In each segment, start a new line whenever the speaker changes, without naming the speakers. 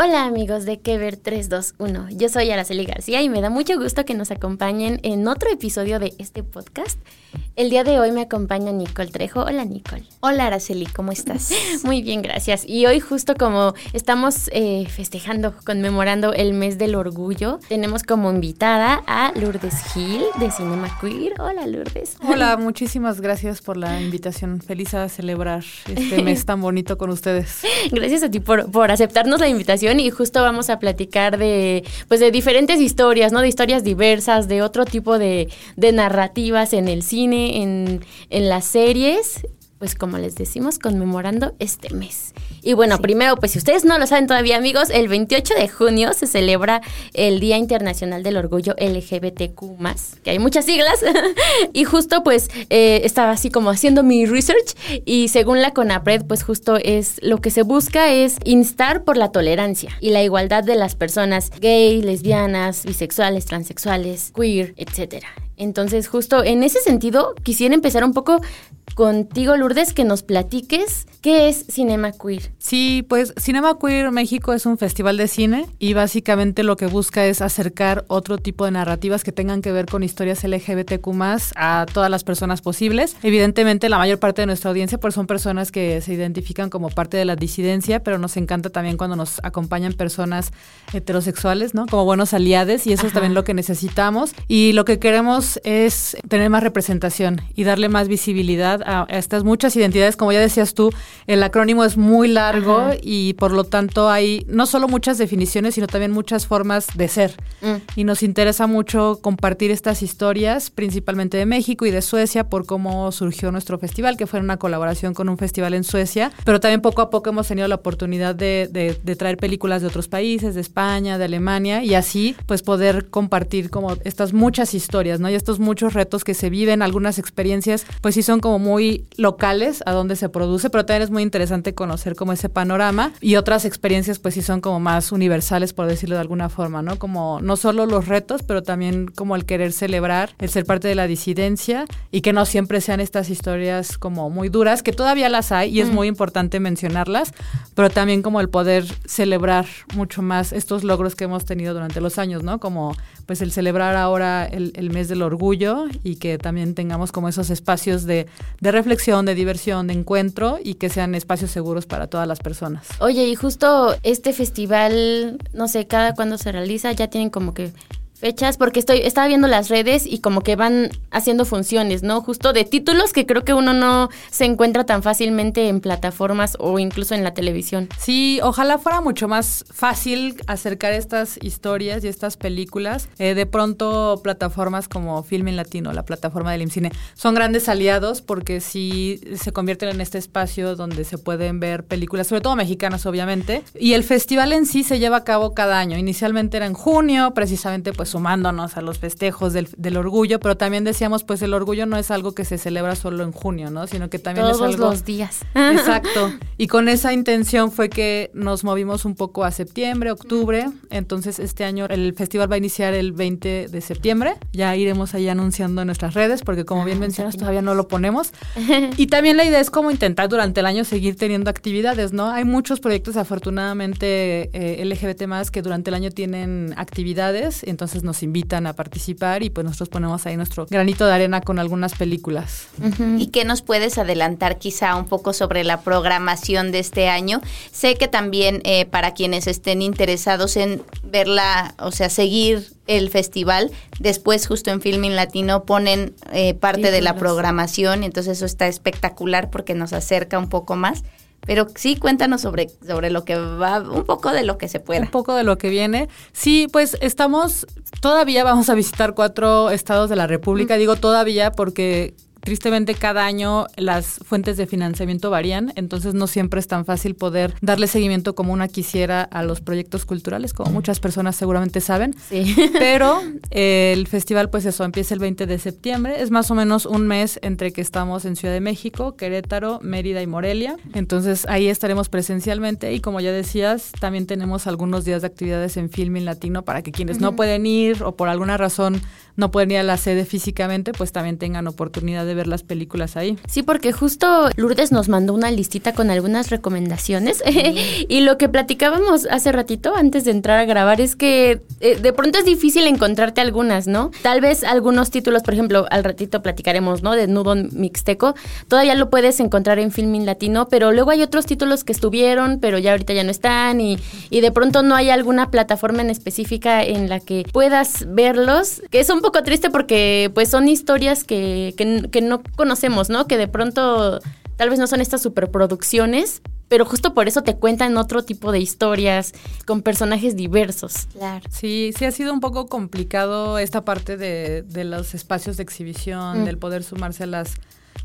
Hola amigos de Kever 321, yo soy Araceli García y me da mucho gusto que nos acompañen en otro episodio de este podcast. El día de hoy me acompaña Nicole Trejo. Hola Nicole.
Hola Araceli, ¿cómo estás?
Muy bien, gracias. Y hoy justo como estamos eh, festejando, conmemorando el mes del orgullo, tenemos como invitada a Lourdes Gil de Cinema Queer. Hola Lourdes.
Hola, muchísimas gracias por la invitación. Feliz a celebrar este mes tan bonito con ustedes.
Gracias a ti por, por aceptarnos la invitación y justo vamos a platicar de, pues de diferentes historias, ¿no? De historias diversas, de otro tipo de, de narrativas en el cine, en, en las series pues como les decimos, conmemorando este mes. Y bueno, primero, pues si ustedes no lo saben todavía, amigos, el 28 de junio se celebra el Día Internacional del Orgullo LGBTQ, que hay muchas siglas. y justo, pues, eh, estaba así como haciendo mi research. Y según la CONAPRED, pues justo es lo que se busca es instar por la tolerancia y la igualdad de las personas gay, lesbianas, bisexuales, transexuales, queer, etcétera. Entonces, justo en ese sentido, quisiera empezar un poco contigo, Lourdes, que nos platiques qué es Cinema Queer.
Sí, pues Cinema Queer México es un festival de cine y básicamente lo que busca es acercar otro tipo de narrativas que tengan que ver con historias LGBTQ a todas las personas posibles. Evidentemente, la mayor parte de nuestra audiencia pues, son personas que se identifican como parte de la disidencia, pero nos encanta también cuando nos acompañan personas heterosexuales, ¿no? Como buenos aliados y eso es también lo que necesitamos. Y lo que queremos es tener más representación y darle más visibilidad a, estas muchas identidades. Como ya decías tú, el acrónimo es muy largo y por lo tanto hay no solo muchas definiciones, sino también muchas formas de ser.
Mm.
Y nos interesa mucho compartir estas historias, principalmente de México y de Suecia, por cómo surgió nuestro festival, que fue una colaboración con un festival en Suecia. Pero también poco a poco hemos tenido la oportunidad de, de- de traer películas de otros países, de España, de Alemania, y así pues poder compartir como estas muchas historias, ¿no? Y estos muchos retos que se viven, algunas experiencias, pues sí son como muy locales a donde se produce, pero también es muy interesante conocer como ese panorama y otras experiencias pues sí son como más universales, por decirlo de alguna forma, ¿no? Como no solo los retos, pero también como el querer celebrar, el ser parte de la disidencia y que no siempre sean estas historias como muy duras, que todavía las hay y es muy importante mencionarlas, pero también como el poder celebrar mucho más estos logros que hemos tenido durante los años, ¿no? Como pues el celebrar ahora el, el mes del orgullo y que también tengamos como esos espacios de, reflexión, de diversión, de encuentro y que sean espacios seguros para todas las personas.
Oye, y justo este festival, no sé, cada cuando se realiza, ya tienen como que fechas, porque estoy, estaba viendo las redes y como que van haciendo funciones, ¿no? Justo de títulos que creo que uno no se encuentra tan fácilmente en plataformas o incluso en la televisión.
Sí, ojalá fuera mucho más fácil acercar estas historias y estas películas. Eh, de pronto, plataformas como Filmin Latino, la plataforma del IMCINE, son grandes aliados porque sí se convierten en este espacio donde se pueden ver películas, sobre todo mexicanas, obviamente. Y el festival en sí se lleva a cabo cada año. Inicialmente era en junio, precisamente pues sumándonos a los festejos del, del orgullo, pero también decíamos, pues el orgullo no es algo que se celebra solo en junio, ¿no? Sino que también
Todos
es algo...
los días.
Exacto. Y con esa intención fue que nos movimos un poco a septiembre, octubre. Entonces este año el festival va a iniciar el 20 de septiembre. Ya iremos ahí anunciando en nuestras redes porque como bien mencionas todavía no lo ponemos. Y también la idea es como intentar durante el año seguir teniendo actividades, ¿no? Hay muchos proyectos afortunadamente eh, LGBT más que durante el año tienen actividades, entonces nos invitan a participar y pues nosotros ponemos ahí nuestro granito de arena con algunas películas.
¿Y qué nos puedes adelantar quizá un poco sobre la programación de este año? Sé que también eh, para quienes estén interesados en verla, o sea, seguir el festival, después justo en Filming Latino ponen eh, parte de la programación, entonces eso está espectacular porque nos acerca un poco más. Pero sí, cuéntanos sobre, sobre lo que va, un poco de lo que se pueda.
Un poco de lo que viene. Sí, pues estamos, todavía vamos a visitar cuatro estados de la República. Digo todavía porque Tristemente cada año las fuentes de financiamiento varían, entonces no siempre es tan fácil poder darle seguimiento como una quisiera a los proyectos culturales, como muchas personas seguramente saben.
Sí.
Pero eh, el festival, pues eso, empieza el 20 de septiembre, es más o menos un mes entre que estamos en Ciudad de México, Querétaro, Mérida y Morelia. Entonces ahí estaremos presencialmente y como ya decías, también tenemos algunos días de actividades en Filming Latino para que quienes no pueden ir o por alguna razón no pueden ir a la sede físicamente, pues también tengan oportunidad de ver las películas ahí.
Sí, porque justo Lourdes nos mandó una listita con algunas recomendaciones y lo que platicábamos hace ratito antes de entrar a grabar es que eh, de pronto es difícil encontrarte algunas, ¿no? Tal vez algunos títulos, por ejemplo, al ratito platicaremos, ¿no? De Nudo Mixteco, todavía lo puedes encontrar en Filming Latino, pero luego hay otros títulos que estuvieron, pero ya ahorita ya no están y, y de pronto no hay alguna plataforma en específica en la que puedas verlos, que es un poco triste porque pues son historias que, que, no conocemos, ¿no? Que de pronto tal vez no son estas superproducciones, pero justo por eso te cuentan otro tipo de historias con personajes diversos.
Claro.
Sí, sí ha sido un poco complicado esta parte de, de los espacios de exhibición, mm. del poder sumarse a las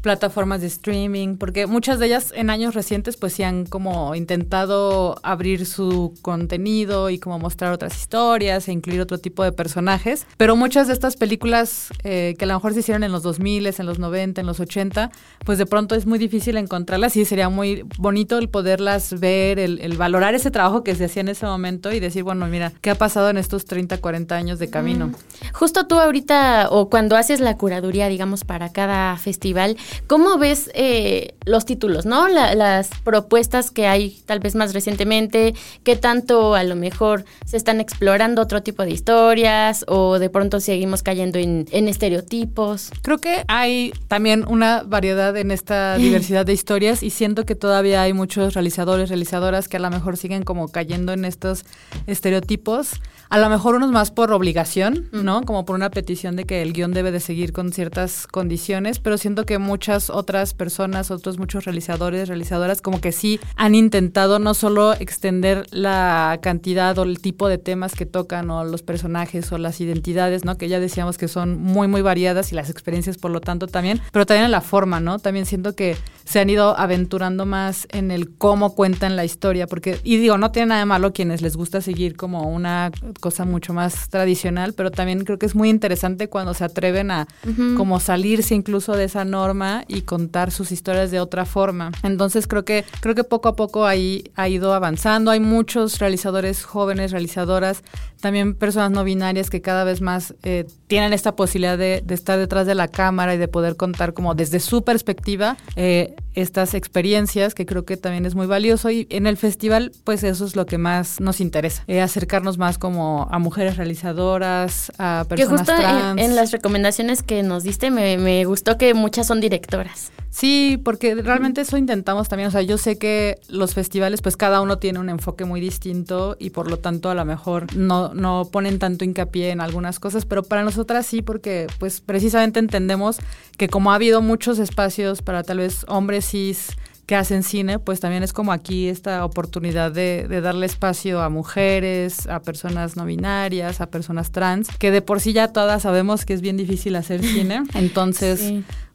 plataformas de streaming, porque muchas de ellas en años recientes pues sí han como intentado abrir su contenido y como mostrar otras historias e incluir otro tipo de personajes, pero muchas de estas películas eh, que a lo mejor se hicieron en los 2000, en los 90, en los 80, pues de pronto es muy difícil encontrarlas y sería muy bonito el poderlas ver, el, valorar ese trabajo que se hacía en ese momento y decir, bueno, mira, ¿qué ha pasado en estos 30, 40 años de camino?
Justo tú ahorita o cuando haces la curaduría, digamos, para cada festival, ¿Cómo ves eh, los títulos, no? las propuestas que hay tal vez más recientemente, qué tanto a lo mejor se están explorando otro tipo de historias o de pronto seguimos cayendo en, estereotipos.
Creo que hay también una variedad en esta diversidad de historias y siento que todavía hay muchos realizadores, realizadoras que a lo mejor siguen como cayendo en estos estereotipos. A lo mejor unos más por obligación, ¿no? Como por una petición de que el guion debe de seguir con ciertas condiciones, pero siento que muchas otras personas, otros muchos realizadores, realizadoras, como que sí han intentado no solo extender la cantidad o el tipo de temas que tocan o los personajes o las identidades, ¿no? Que ya decíamos que son muy, muy variadas y las experiencias por lo tanto también, pero también en la forma, ¿no? También siento que se han ido aventurando más en el cómo cuentan la historia, porque, y digo, no tiene nada de malo quienes les gusta seguir como una cosa mucho más tradicional, pero también creo que es muy interesante cuando se atreven a como salirse incluso de esa norma y contar sus historias de otra forma. Entonces creo que creo que poco a poco ahí ha ido avanzando. Hay muchos realizadores jóvenes, realizadoras, también personas no binarias que cada vez más eh, tienen esta posibilidad de, estar detrás de la cámara y de poder contar como desde su perspectiva eh, estas experiencias que creo que también es muy valioso y en el festival pues eso es lo que más nos interesa, eh, acercarnos más como a mujeres realizadoras, a personas
que
justo
En, las recomendaciones que nos diste me, me gustó que muchas son directoras.
Sí, porque realmente eso intentamos también. O sea, yo sé que los festivales, pues cada uno tiene un enfoque muy distinto y por lo tanto a lo mejor no, no ponen tanto hincapié en algunas cosas, pero para nosotras sí, porque pues precisamente entendemos que como ha habido muchos espacios para tal vez hombres cis que hacen cine, pues también es como aquí esta oportunidad de, de, darle espacio a mujeres, a personas no binarias, a personas trans, que de por sí ya todas sabemos que es bien difícil hacer cine. Entonces,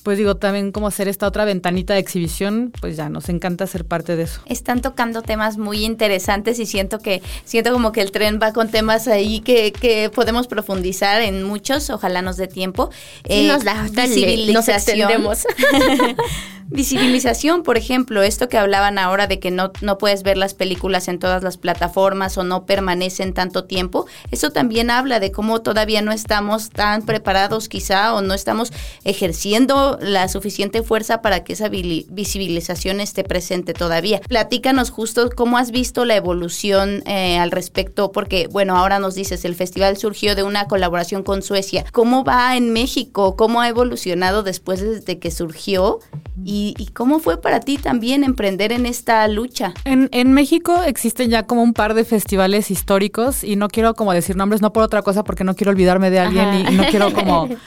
pues digo, también como hacer esta otra ventanita de exhibición, pues ya nos encanta ser parte de eso.
Están tocando temas muy interesantes y siento que, siento como que el tren va con temas ahí que, que podemos profundizar en muchos, ojalá nos dé tiempo.
Sí, nos da, visibilización. Nos
Visibilización, por ejemplo, esto que hablaban ahora de que no, no puedes ver las películas en todas las plataformas o no permanecen tanto tiempo, eso también habla de cómo todavía no estamos tan preparados quizá o no estamos ejerciendo la suficiente fuerza para que esa visibilización esté presente todavía. Platícanos justo cómo has visto la evolución eh, al respecto, porque bueno, ahora nos dices, el festival surgió de una colaboración con Suecia. ¿Cómo va en México? ¿Cómo ha evolucionado después de que surgió? Y ¿Y, cómo fue para ti también emprender en esta lucha?
En, en, México existen ya como un par de festivales históricos y no quiero como decir nombres, no por otra cosa, porque no quiero olvidarme de alguien y, no quiero como...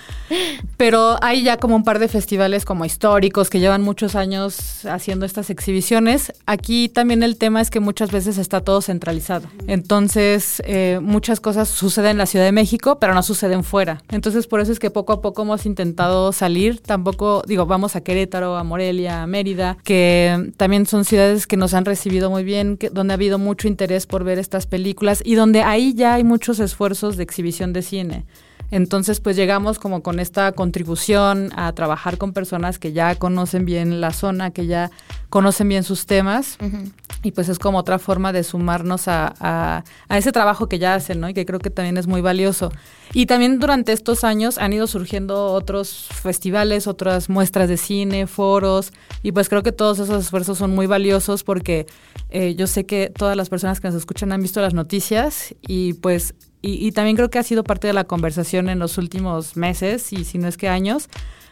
Pero hay ya como un par de festivales como históricos que llevan muchos años haciendo estas exhibiciones. Aquí también el tema es que muchas veces está todo centralizado. Entonces, eh, muchas cosas suceden en la Ciudad de México, pero no suceden fuera. Entonces, por eso es que poco a poco hemos intentado salir. Tampoco, digo, vamos a Querétaro, a Morelia, a Mérida, que también son ciudades que nos han recibido muy bien, donde ha habido mucho interés por ver estas películas y donde ahí ya hay muchos esfuerzos de exhibición de cine. Entonces, pues llegamos como con esta contribución a trabajar con personas que ya conocen bien la zona, que ya conocen bien sus temas. Y pues es como otra forma de sumarnos a, a, ese trabajo que ya hacen, ¿no? Y que creo que también es muy valioso. Y también durante estos años han ido surgiendo otros festivales, otras muestras de cine, foros. Y pues creo que todos esos esfuerzos son muy valiosos porque eh, yo sé que todas las personas que nos escuchan han visto las noticias y pues y, también creo que ha sido parte de la conversación en los últimos meses y si no es que años,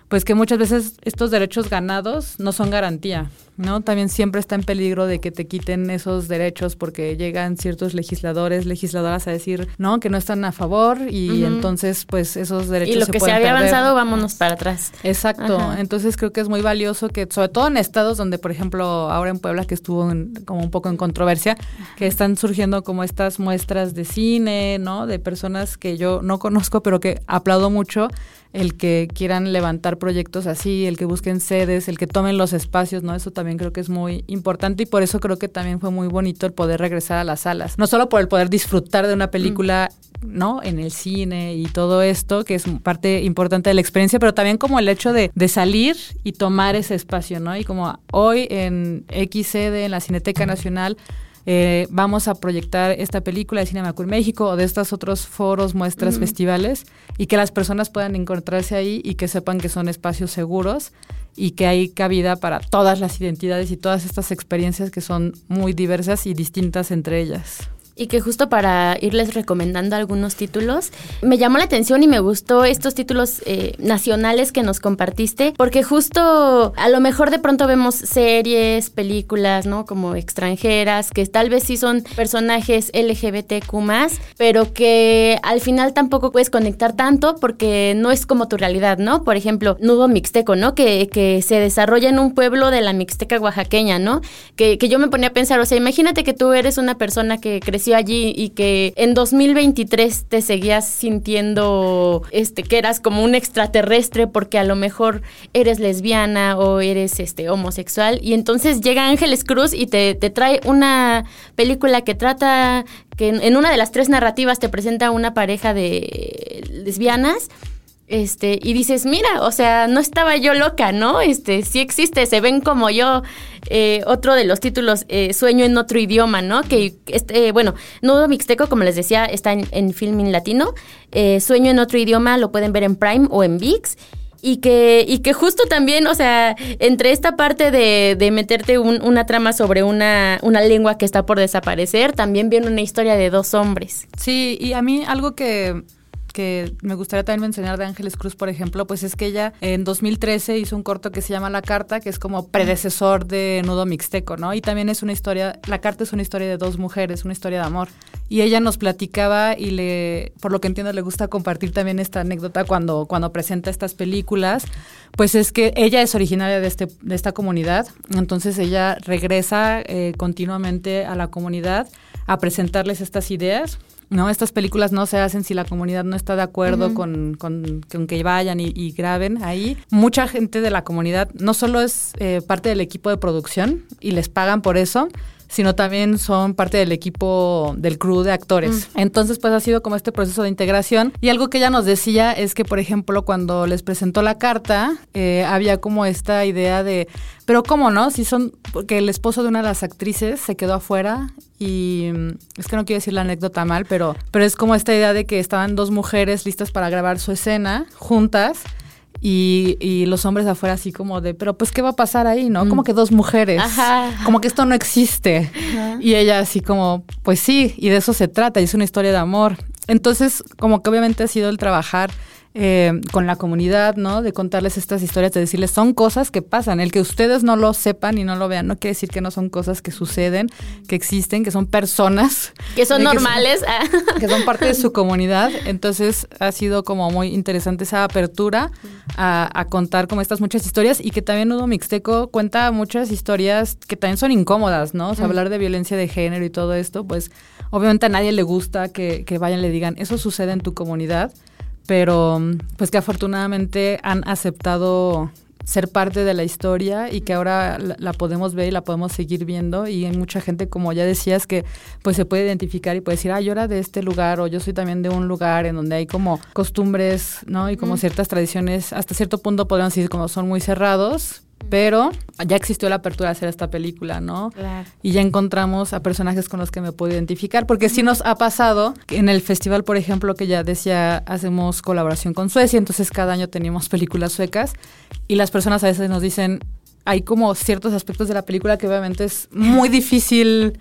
pues que muchas veces estos derechos ganados no son garantía, ¿no? También siempre está en peligro de que te quiten esos derechos porque llegan ciertos legisladores, legisladoras a decir, no, que no están a favor y entonces pues esos derechos
Y lo que se había avanzado, vámonos para atrás.
Exacto, entonces creo que es muy valioso que, sobre todo en estados donde, por ejemplo, ahora en Puebla que estuvo como un poco en controversia, que están surgiendo como estas muestras de cine, ¿no? De personas que yo no conozco, pero que aplaudo mucho el que quieran levantar proyectos así, el que busquen sedes, el que tomen los espacios, ¿no? Eso también creo que es muy importante y por eso creo que también fue muy bonito el poder regresar a las salas. No solo por el poder disfrutar de una película, ¿no? En el cine y todo esto, que es parte importante de la experiencia, pero también como el hecho de, de salir y tomar ese espacio, ¿no? Y como hoy en X sede, en la Cineteca Nacional, eh, vamos a proyectar esta película de Cinemacur México o de estos otros foros, muestras, festivales y que las personas puedan encontrarse ahí y que sepan que son espacios seguros y que hay cabida para todas las identidades y todas estas experiencias que son muy diversas y distintas entre ellas
y que justo para irles recomendando algunos títulos, me llamó la atención y me gustó estos títulos eh, nacionales que nos compartiste, porque justo a lo mejor de pronto vemos series, películas, ¿no? Como extranjeras, que tal vez sí son personajes LGBTQ pero que al final tampoco puedes conectar tanto porque no es como tu realidad, ¿no? Por ejemplo, Nudo Mixteco, ¿no? Que, que se desarrolla en un pueblo de la Mixteca oaxaqueña, ¿no? Que, que yo me ponía a pensar, o sea, imagínate que tú eres una persona que creció allí y que en 2023 te seguías sintiendo este que eras como un extraterrestre porque a lo mejor eres lesbiana o eres este homosexual. Y entonces llega Ángeles Cruz y te, te trae una película que trata que en, en una de las tres narrativas te presenta una pareja de lesbianas este, y dices, mira, o sea, no estaba yo loca, ¿no? Este, sí existe, se ven como yo. Eh, otro de los títulos, eh, Sueño en otro idioma, ¿no? Que, este, bueno, Nudo Mixteco, como les decía, está en, en Filming Latino. Eh, Sueño en otro idioma lo pueden ver en Prime o en VIX. Y que, y que justo también, o sea, entre esta parte de, de meterte una trama sobre una, una lengua que está por desaparecer, también viene una historia de dos hombres.
Sí, y a mí algo que que me gustaría también mencionar de Ángeles Cruz, por ejemplo, pues es que ella en 2013 hizo un corto que se llama La Carta, que es como predecesor de Nudo Mixteco, ¿no? Y también es una historia, La Carta es una historia de dos mujeres, una historia de amor. Y ella nos platicaba y le, por lo que entiendo, le gusta compartir también esta anécdota cuando, cuando presenta estas películas, pues es que ella es originaria de, este, de esta comunidad, entonces ella regresa eh, continuamente a la comunidad a presentarles estas ideas ¿no? Estas películas no se hacen si la comunidad no está de acuerdo con, con, que vayan y, graben ahí. Mucha gente de la comunidad no solo es eh, parte del equipo de producción y les pagan por eso, sino también son parte del equipo del crew de actores. Mm. Entonces, pues ha sido como este proceso de integración. Y algo que ella nos decía es que, por ejemplo, cuando les presentó la carta, eh, había como esta idea de, pero ¿cómo no? Si son, porque el esposo de una de las actrices se quedó afuera y mm, es que no quiero decir la anécdota mal, pero, pero es como esta idea de que estaban dos mujeres listas para grabar su escena juntas y, y, los hombres afuera así como de, pero pues, ¿qué va a pasar ahí, no? Como mm. que dos mujeres, como que esto no existe. Y ella así como, pues sí, y de eso se trata, y es una historia de amor. Entonces, como que obviamente ha sido el trabajar eh, con la comunidad, ¿no? De contarles estas historias, de decirles, son cosas que pasan. El que ustedes no lo sepan y no lo vean, no quiere decir que no son cosas que suceden, que existen, que son personas.
Que son normales.
Que son, parte de su comunidad. Entonces ha sido como muy interesante esa apertura a, contar como estas muchas historias y que también Nudo Mixteco cuenta muchas historias que también son incómodas, ¿no? O sea, hablar de violencia de género y todo esto, pues obviamente a nadie le gusta que, que vayan y le digan, eso sucede en tu comunidad pero pues que afortunadamente han aceptado ser parte de la historia y que ahora la, podemos ver y la podemos seguir viendo. Y hay mucha gente como ya decías que pues se puede identificar y puede decir ah yo era de este lugar o yo soy también de un lugar en donde hay como costumbres no y como ciertas tradiciones hasta cierto punto podríamos decir como son muy cerrados pero ya existió la apertura de hacer esta película, ¿no? Claro. Y ya encontramos a personajes con los que me puedo identificar, porque sí nos ha pasado en el festival, por ejemplo, que ya decía, hacemos colaboración con Suecia, entonces cada año tenemos películas suecas y las personas a veces nos dicen, hay como ciertos aspectos de la película que obviamente es muy difícil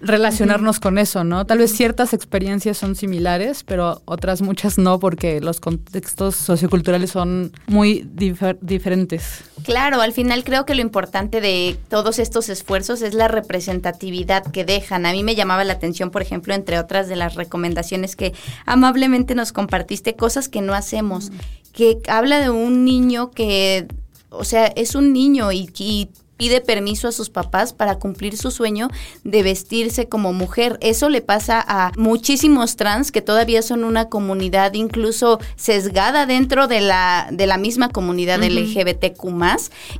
relacionarnos con eso, ¿no? Tal vez ciertas experiencias son similares, pero otras muchas no, porque los contextos socioculturales son muy diferentes.
Claro, al final creo que lo importante de todos estos esfuerzos es la representatividad que dejan. A mí me llamaba la atención, por ejemplo, entre otras de las recomendaciones que amablemente nos compartiste, cosas que no hacemos, que habla de un niño que o sea, es un niño y, pide permiso a sus papás para cumplir su sueño de vestirse como mujer. Eso le pasa a muchísimos trans que todavía son una comunidad incluso sesgada dentro de la, de la misma comunidad LGBTQ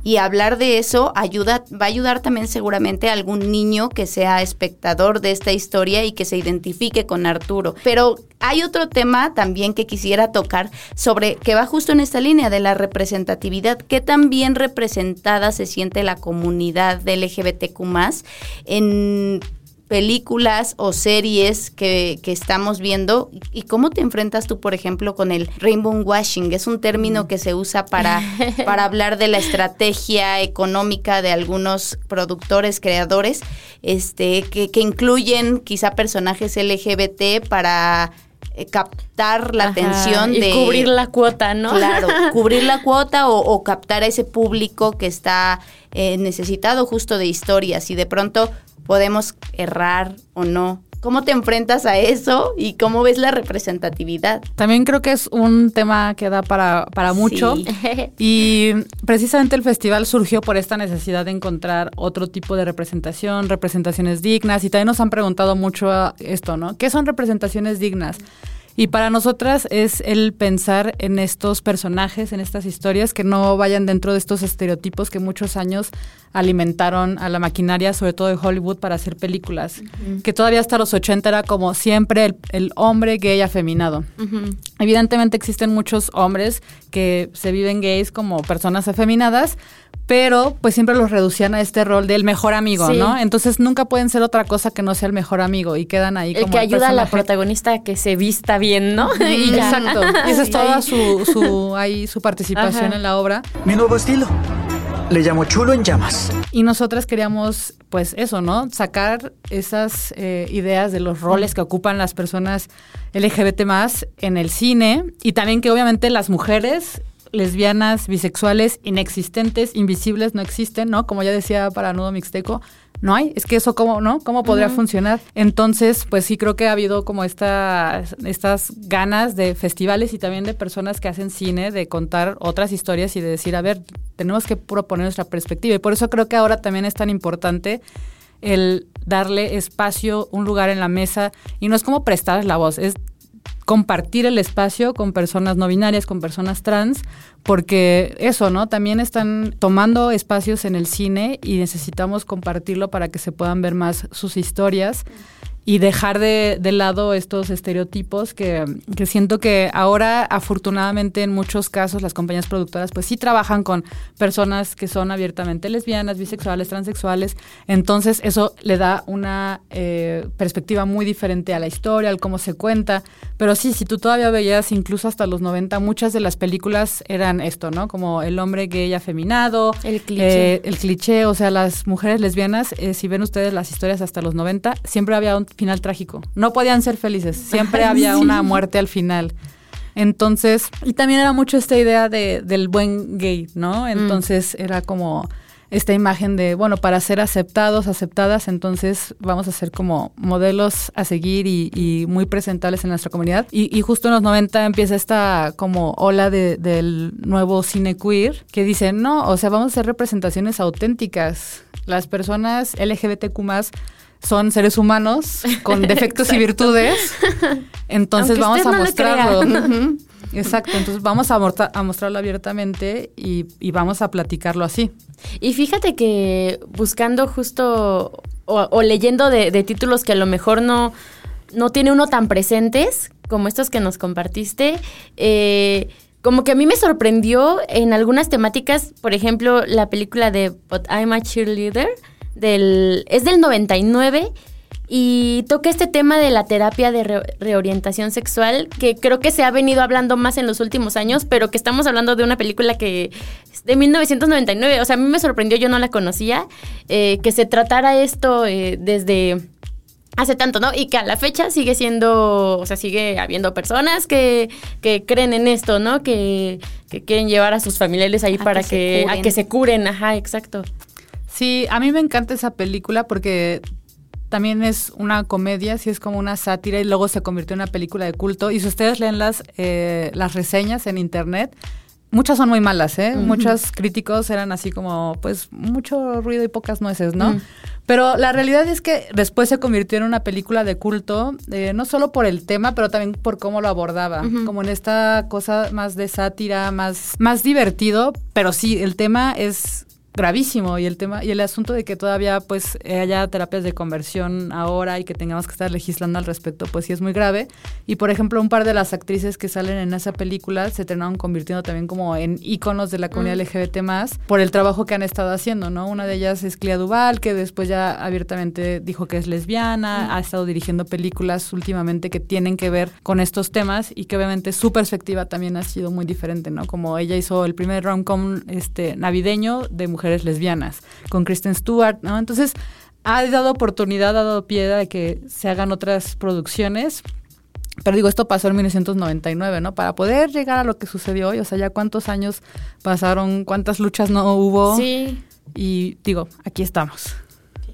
y hablar de eso ayuda, va a ayudar también seguramente a algún niño que sea espectador de esta historia y que se identifique con Arturo. Pero hay otro tema también que quisiera tocar sobre que va justo en esta línea de la representatividad, que también representada se siente la comunidad de LGBTQ en películas o series que, que, estamos viendo y cómo te enfrentas tú, por ejemplo, con el rainbow washing. Es un término que se usa para, para hablar de la estrategia económica de algunos productores, creadores, este, que, que incluyen quizá personajes LGBT para eh, captar la atención
y
de
cubrir la cuota, ¿no?
Claro, cubrir la cuota o, captar a ese público que está eh, necesitado justo de historias y de pronto podemos errar o no ¿Cómo te enfrentas a eso y cómo ves la representatividad?
También creo que es un tema que da para, para mucho. Y precisamente el festival surgió por esta necesidad de encontrar otro tipo de representación, representaciones dignas. Y también nos han preguntado mucho esto, ¿no? ¿Qué son representaciones dignas? Y para nosotras es el pensar en estos personajes, en estas historias, que no vayan dentro de estos estereotipos que muchos años alimentaron a la maquinaria, sobre todo de Hollywood, para hacer películas. Que todavía hasta los 80 era como siempre el, hombre gay afeminado. Evidentemente existen muchos hombres que se viven gays como personas afeminadas, pero pues siempre los reducían a este rol del mejor amigo, ¿no? Entonces nunca pueden ser otra cosa que no sea el mejor amigo y quedan ahí
el
como
que ayuda a la protagonista a que se vista bien, ¿no?
y Exacto. Y esa es toda su, su, ahí, su participación en la obra.
Mi nuevo estilo. Le llamo chulo en llamas.
Y nosotras queríamos, pues eso, ¿no? Sacar esas eh, ideas de los roles que ocupan las personas LGBT más en el cine y también que obviamente las mujeres lesbianas, bisexuales, inexistentes, invisibles, no existen, ¿no? Como ya decía para Nudo Mixteco, no hay. Es que eso, ¿cómo, no? ¿Cómo podría funcionar? Entonces, pues sí creo que ha habido como esta, estas ganas de festivales y también de personas que hacen cine de contar otras historias y de decir, a ver, tenemos que proponer nuestra perspectiva. Y por eso creo que ahora también es tan importante el darle espacio, un lugar en la mesa, y no es como prestar la voz, es compartir el espacio con personas no binarias, con personas trans, porque eso, ¿no? También están tomando espacios en el cine y necesitamos compartirlo para que se puedan ver más sus historias y dejar de, lado estos estereotipos que, que, siento que ahora afortunadamente en muchos casos las compañías productoras pues sí trabajan con personas que son abiertamente lesbianas, bisexuales, transexuales, entonces eso le da una eh, perspectiva muy diferente a la historia, al cómo se cuenta, pero sí, si tú todavía veías incluso hasta los 90, muchas de las películas eran esto, ¿no? Como el hombre gay afeminado,
el cliché,
eh, el cliché o sea, las mujeres lesbianas, eh, si ven ustedes las historias hasta los 90, siempre había un final trágico. No podían ser felices. Siempre había una muerte al final. Entonces, y también era mucho esta idea de, del buen gay, ¿no? Entonces era como esta imagen de, bueno, para ser aceptados, aceptadas, entonces vamos a ser como modelos a seguir y, muy presentables en nuestra comunidad. Y, justo en los 90 empieza esta como ola de, del nuevo cine queer que dice, no, o sea, vamos a hacer representaciones auténticas. Las personas LGBTQ son seres humanos con defectos y virtudes. Entonces vamos a mostrarlo. Exacto, entonces vamos a, a mostrarlo abiertamente y, vamos a platicarlo así.
Y fíjate que buscando justo o, leyendo de, títulos que a lo mejor no, no tiene uno tan presentes como estos que nos compartiste, eh, como que a mí me sorprendió en algunas temáticas, por ejemplo, la película de But I'm a Cheerleader, del, es del 99 y toca este tema de la terapia de reorientación sexual, que creo que se ha venido hablando más en los últimos años, pero que estamos hablando de una película que es de 1999, o sea, a mí me sorprendió, yo no la conocía, eh, que se tratara esto eh, desde hace tanto, ¿no? Y que a la fecha sigue siendo, o sea, sigue habiendo personas que, que creen en esto, ¿no? Que, que quieren llevar a sus familiares ahí para que, a que se curen, ajá, exacto.
Sí, a mí me encanta esa película porque también es una comedia, sí es como una sátira y luego se convirtió en una película de culto. Y si ustedes leen las, eh, las reseñas en internet, muchas son muy malas, ¿eh? Muchos críticos eran así como, pues, mucho ruido y pocas nueces, ¿no? Pero la realidad es que después se convirtió en una película de culto, eh, no solo por el tema, pero también por cómo lo abordaba, como en esta cosa más de sátira, más, más divertido, pero sí, el tema es gravísimo y el tema y el asunto de que todavía pues haya terapias de conversión ahora y que tengamos que estar legislando al respecto pues sí es muy grave y por ejemplo un par de las actrices que salen en esa película se terminaron convirtiendo también como en íconos de la comunidad mm. LGBT más por el trabajo que han estado haciendo no una de ellas es Clea Duval que después ya abiertamente dijo que es lesbiana mm. ha estado dirigiendo películas últimamente que tienen que ver con estos temas y que obviamente su perspectiva también ha sido muy diferente no como ella hizo el primer rom-com este navideño de mujeres mujeres lesbianas, con Kristen Stewart, ¿no? Entonces, ha dado oportunidad, ha dado pie a que se hagan otras producciones. Pero digo, esto pasó en 1999, ¿no? Para poder llegar a lo que sucedió hoy, o sea, ya cuántos años pasaron, cuántas luchas no hubo.
Sí.
Y digo, aquí estamos.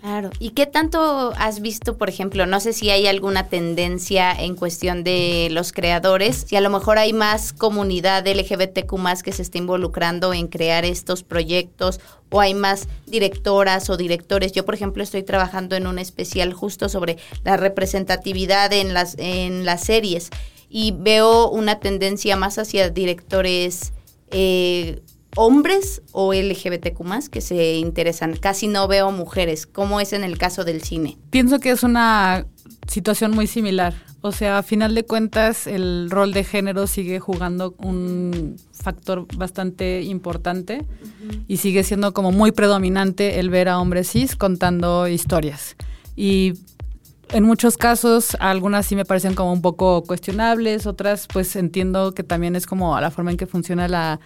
Claro. ¿Y qué tanto has visto, por ejemplo, no sé si hay alguna tendencia en cuestión de los creadores, si a lo mejor hay más comunidad LGBTQ más que se está involucrando en crear estos proyectos o hay más directoras o directores. Yo, por ejemplo, estoy trabajando en un especial justo sobre la representatividad en las, en las series y veo una tendencia más hacia directores eh, hombres o LGBTQ más que se interesan. Casi no veo mujeres, como es en el caso del cine.
Pienso que es una situación muy similar. O sea, a final de cuentas, el rol de género sigue jugando un factor bastante importante y sigue siendo como muy predominante el ver a hombres cis contando historias. Y en muchos casos, algunas sí me parecen como un poco cuestionables, otras pues entiendo que también es como la forma en que funciona la,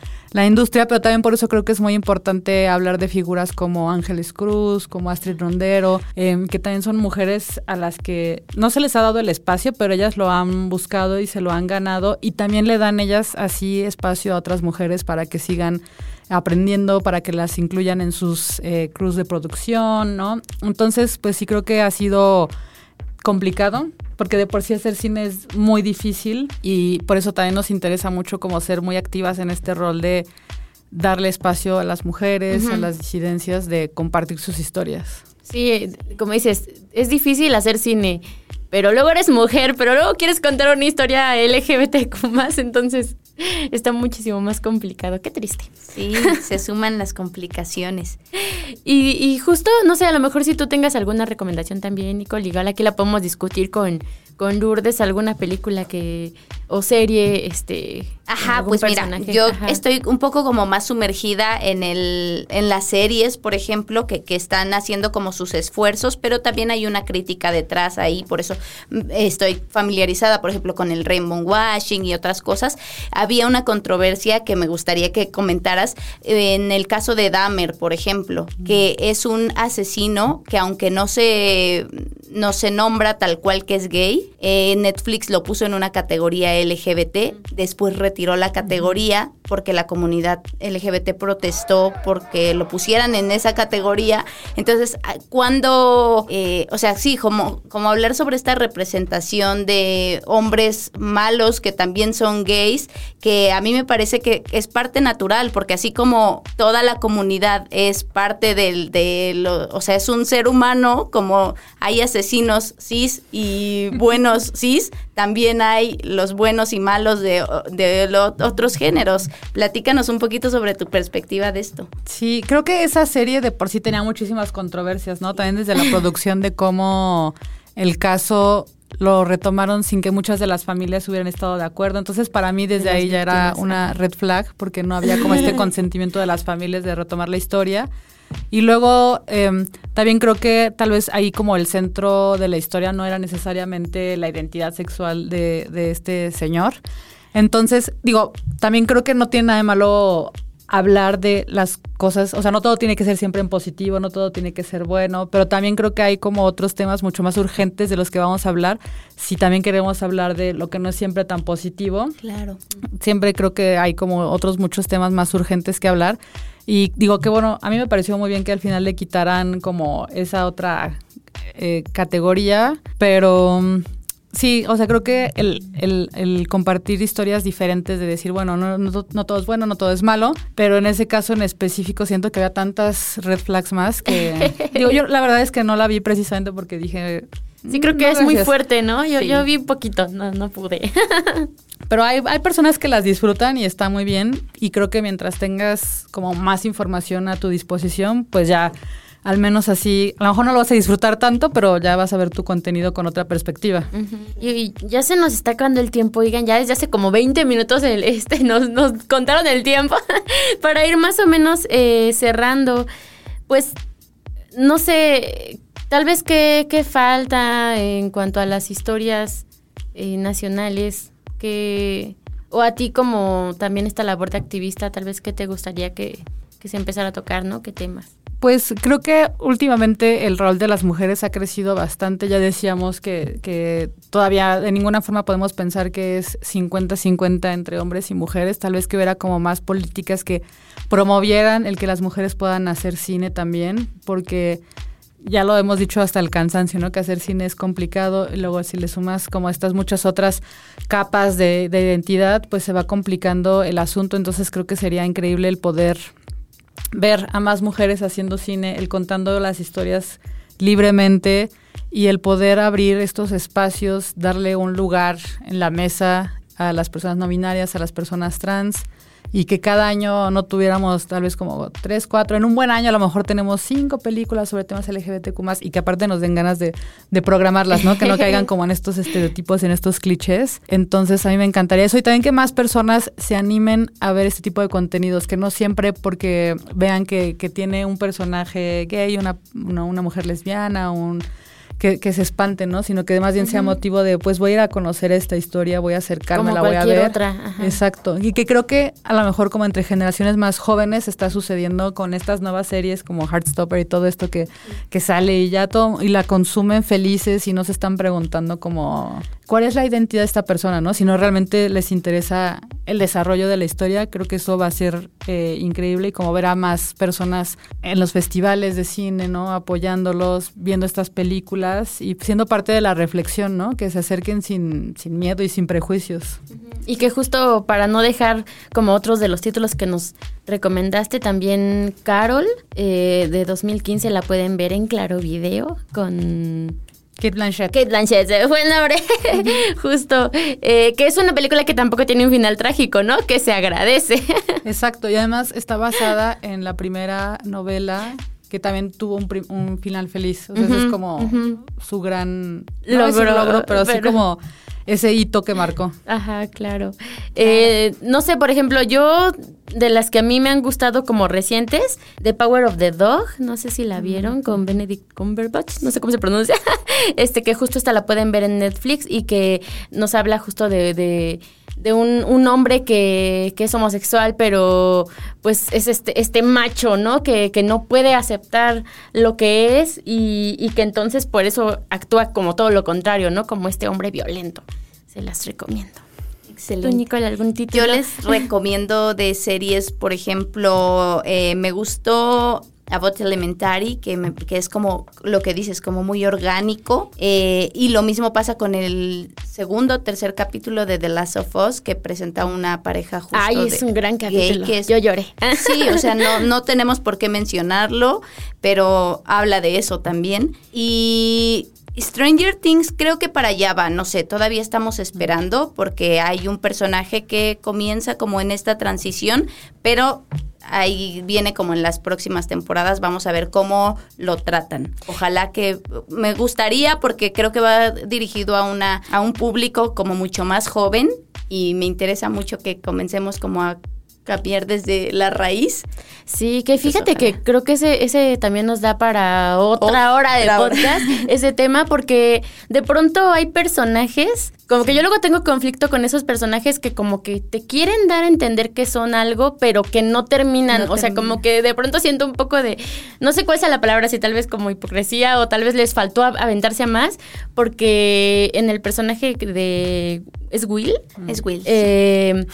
industria, pero también por eso creo que es muy importante hablar de figuras como Ángeles Cruz, como Astrid Rondero, em, que también son mujeres a las que no se les ha dado el espacio, pero ellas lo han buscado y se lo han ganado y también le dan ellas así espacio a otras mujeres para que sigan aprendiendo para que las incluyan en sus eh, de producción, ¿no? Entonces, pues sí creo que ha sido complicado, porque de por sí hacer cine es muy difícil y por eso también nos interesa mucho como ser muy activas en este rol de darle espacio a las mujeres, a las disidencias, de compartir sus historias.
Sí, como dices, es difícil hacer cine, pero luego eres mujer, pero luego quieres contar una historia LGBTQ más, entonces está muchísimo más complicado. Qué triste.
Sí, se suman las complicaciones.
Y, y, justo, no sé, a lo mejor si tú tengas alguna recomendación también, Nicole, igual aquí la podemos discutir con, con Lourdes, alguna película que o serie, este,
Ajá, pues mira, yo estoy un poco como más sumergida en el en las series, por ejemplo, que, que están haciendo como sus esfuerzos, pero también hay una crítica detrás ahí, por eso mm, estoy familiarizada, por ejemplo, con el rainbow washing y otras cosas. Había una controversia que me gustaría que comentaras en el caso de Dahmer, por ejemplo, que es un asesino que aunque no se no se nombra tal cual que es gay. Eh, Netflix lo puso en una categoría LGBT, después retiró la categoría porque la comunidad LGBT protestó porque lo pusieran en esa categoría. Entonces, ah, cuando, eh, o sea, sí, como, como hablar sobre esta representación de hombres malos que también son gays, que a mí me parece que es parte natural, porque así como toda la comunidad es parte del, de lo, o sea, es un ser humano, como hay asesinos cis y buenos cis, también hay los buenos y malos de, de los otros géneros. Platícanos un poquito sobre tu perspectiva de esto.
Sí, creo que esa serie de por sí tenía muchísimas controversias, ¿no? También desde la producción de cómo el caso lo retomaron sin que muchas de las familias hubieran estado de acuerdo. Entonces, para mí desde ahí ya era una red flag porque no había como este consentimiento de las familias de retomar la historia. Y luego em, también creo que tal vez ahí como el centro de la historia no era necesariamente la identidad sexual de, de este señor. Entonces, digo, también creo que no tiene nada de malo hablar de las cosas, o sea, no todo tiene que ser siempre en positivo, no todo tiene que ser bueno, pero también creo que hay como otros temas mucho más urgentes de los que vamos a hablar, si también queremos hablar de lo que no es siempre tan positivo.
Claro.
Siempre creo que hay como otros muchos temas más urgentes que hablar. Y digo que bueno, a mí me pareció muy bien que al final le quitaran como esa otra eh, categoría, pero mm, sí, o sea, creo que el, el, el, compartir historias diferentes de decir, bueno, no, no, no, todo es bueno, no todo es malo, pero en ese caso en específico siento que había tantas red flags más que, digo, yo la verdad es que no la vi precisamente porque dije...
Sí, creo que
"No,
es muy
gracias".
fuerte, ¿no? Yo,
Sí.
yo vi poquito, no, no pude.
Pero hay, hay personas que las disfrutan y está muy bien. Y creo que mientras tengas como más información a tu disposición, pues ya al menos así, a lo mejor no lo vas a disfrutar tanto, pero ya vas a ver tu contenido con otra perspectiva.
Y, y ya se nos está acabando el tiempo, oigan, ya desde hace como 20 minutos el, este, nos, nos contaron el tiempo para ir más o menos eh, cerrando. Pues, no sé, tal vez qué, qué falta en cuanto a las historias eh, nacionales, que, o a ti como también esta labor de activista, tal vez qué te gustaría que, que se empezara a tocar, ¿no? ¿Qué temas?
Pues creo que últimamente el rol de las mujeres ha crecido bastante. Ya decíamos que, que todavía de ninguna forma podemos pensar que es 50-50 entre hombres y mujeres. Tal vez que hubiera como más políticas que promovieran el que las mujeres puedan hacer cine también, porque ya lo hemos dicho hasta el cansancio, ¿no? Que hacer cine es complicado y luego si le sumas como estas muchas otras capas de, de identidad, pues se va complicando el asunto. Entonces creo que sería increíble el poder ver a más mujeres haciendo cine, el contando las historias libremente y el poder abrir estos espacios, darle un lugar en la mesa a las personas no binarias, a las personas trans y que cada año no tuviéramos tal vez como tres, cuatro, en un buen año a lo mejor tenemos cinco películas sobre temas LGBTQ y que aparte nos den ganas de, de programarlas, ¿no? Que no caigan como en estos estereotipos, en estos clichés. Entonces a mí me encantaría eso y también que más personas se animen a ver este tipo de contenidos, que no siempre porque vean que, que tiene un personaje gay, una, una, una mujer lesbiana, un que, que, se espanten, ¿no? Sino que más bien sea motivo de, pues voy a ir a conocer esta historia, voy a acercarme,
Como
la voy a ver.
otra, ajá.
Exacto. Y que creo que a lo mejor como entre generaciones más jóvenes está sucediendo con estas nuevas series como Heartstopper y todo esto que, que sale y ya todo, y la consumen felices y no se están preguntando como cuál es la identidad de esta persona, ¿no? Si no realmente les interesa el desarrollo de la historia, creo que eso va a ser eh, increíble y como ver a más personas en los festivales de cine, ¿no? Apoyándolos, viendo estas películas y siendo parte de la reflexión, ¿no? Que se acerquen sin, sin miedo y sin prejuicios.
Y que justo para no dejar como otros de los títulos que nos recomendaste, también Carol eh, de 2015 la pueden ver en Claro Video con
Kate Blanchett.
Kate Blanchett, se fue el nombre, justo, eh, que es una película que tampoco tiene un final trágico, ¿no? Que se agradece.
Exacto, y además está basada en la primera novela que también tuvo un, un final feliz. O sea, es como su gran no
Logro,
logro, pero así
pero-
como ese hito que marcó.
Ajá, claro. Eh, no sé, por ejemplo, yo de las que a mí me han gustado como recientes, The Power of the Dog, no sé si la vieron con Benedict Cumberbatch, no sé cómo se pronuncia, este que justo esta la pueden ver en Netflix y que nos habla justo de, de, de un, un hombre que, que, es homosexual, pero pues es este, este macho, ¿no? Que, que no puede aceptar lo que es y, y, que entonces por eso actúa como todo lo contrario, ¿no? Como este hombre violento. Se las recomiendo.
Excelente.
Nicole, algún título?
Yo les recomiendo de series, por ejemplo, eh, me gustó About Elementary, que, me, que, es como lo que dices, como muy orgánico. Eh, y lo mismo pasa con el segundo, tercer capítulo de The Last of Us, que presenta una pareja justo.
Ay, es un gran capítulo.
Que es,
Yo lloré.
Sí, o sea, no, no tenemos por qué mencionarlo, pero habla de eso también. Y Stranger Things creo que para allá va, no sé, todavía estamos esperando porque hay un personaje que comienza como en esta transición, pero ahí viene como en las próximas temporadas, vamos a ver cómo lo tratan. Ojalá que me gustaría porque creo que va dirigido a una a un público como mucho más joven y me interesa mucho que comencemos como a cambiar desde la raíz.
Sí, que fíjate que creo que ese, ese también nos da para otra hora de podcast, ese tema, porque de pronto hay personajes, como que yo luego tengo conflicto con esos personajes que como que te quieren dar a entender que son algo, pero que no terminan. No o sea, como que de pronto siento un poco de, no sé cuál sea la palabra, si tal vez como hipocresía o tal vez les faltó aventarse a más, porque en el personaje de... ¿Es Will?
Es Will.
Eh,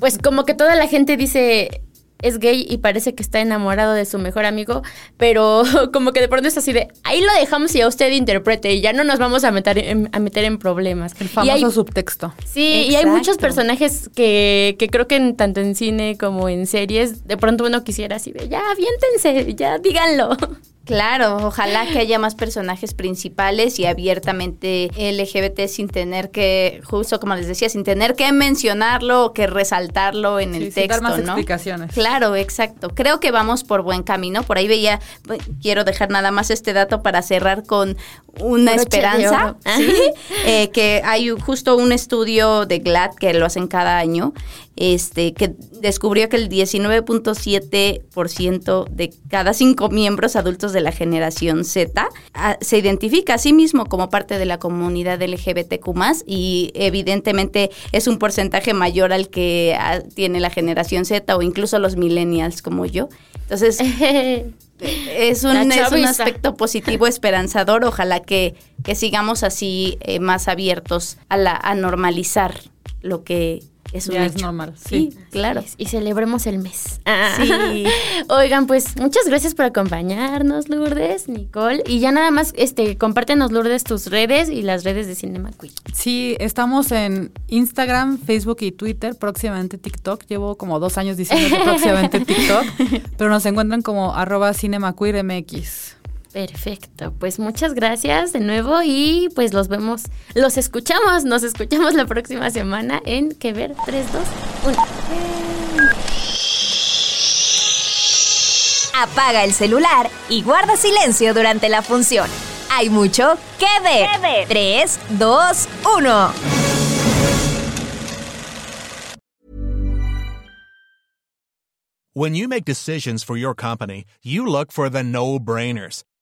pues como que toda la gente dice es gay y parece que está enamorado de su mejor amigo, pero como que de pronto es así de, ahí lo dejamos y a usted interprete y ya no nos vamos a meter en, a meter en problemas.
El famoso
hay,
subtexto.
Sí, Exacto. y hay muchos personajes que, que creo que en, tanto en cine como en series, de pronto uno quisiera así de, ya, aviéntense, ya díganlo.
Claro, ojalá que haya más personajes principales y abiertamente LGBT sin tener que, justo como les decía, sin tener que mencionarlo o que resaltarlo en
sí,
el texto,
dar más
¿no?
explicaciones.
Claro, exacto. Creo que vamos por buen camino. Por ahí veía, quiero dejar nada más este dato para cerrar con una
Broche
esperanza, ¿sí? eh, que hay justo un estudio de GLAD que lo hacen cada año, este, que descubrió que el 19.7% de cada cinco miembros adultos de la generación Z a, se identifica a sí mismo como parte de la comunidad LGBTQ y evidentemente es un porcentaje mayor al que a, tiene la generación Z o incluso los millennials como yo. Entonces, es un, es un aspecto positivo, esperanzador. Ojalá que, que sigamos así eh, más abiertos a, la, a normalizar lo que es un
ya
hecho.
es normal, sí.
sí claro.
Y celebremos el mes.
Sí.
Oigan, pues muchas gracias por acompañarnos, Lourdes, Nicole. Y ya nada más, este, compártenos, Lourdes, tus redes y las redes de Cinema Queen.
Sí, estamos en Instagram, Facebook y Twitter, próximamente TikTok. Llevo como dos años diciendo que próximamente TikTok, pero nos encuentran como arroba cinemaqueermx.
Perfecto, pues muchas gracias de nuevo y pues los vemos, los escuchamos, nos escuchamos la próxima semana en Que Ver 3, 2, 1.
Apaga el celular y guarda silencio durante la función. Hay mucho que ver. 3, 2, 1.
When you make decisions for your company, you look for the no-brainers.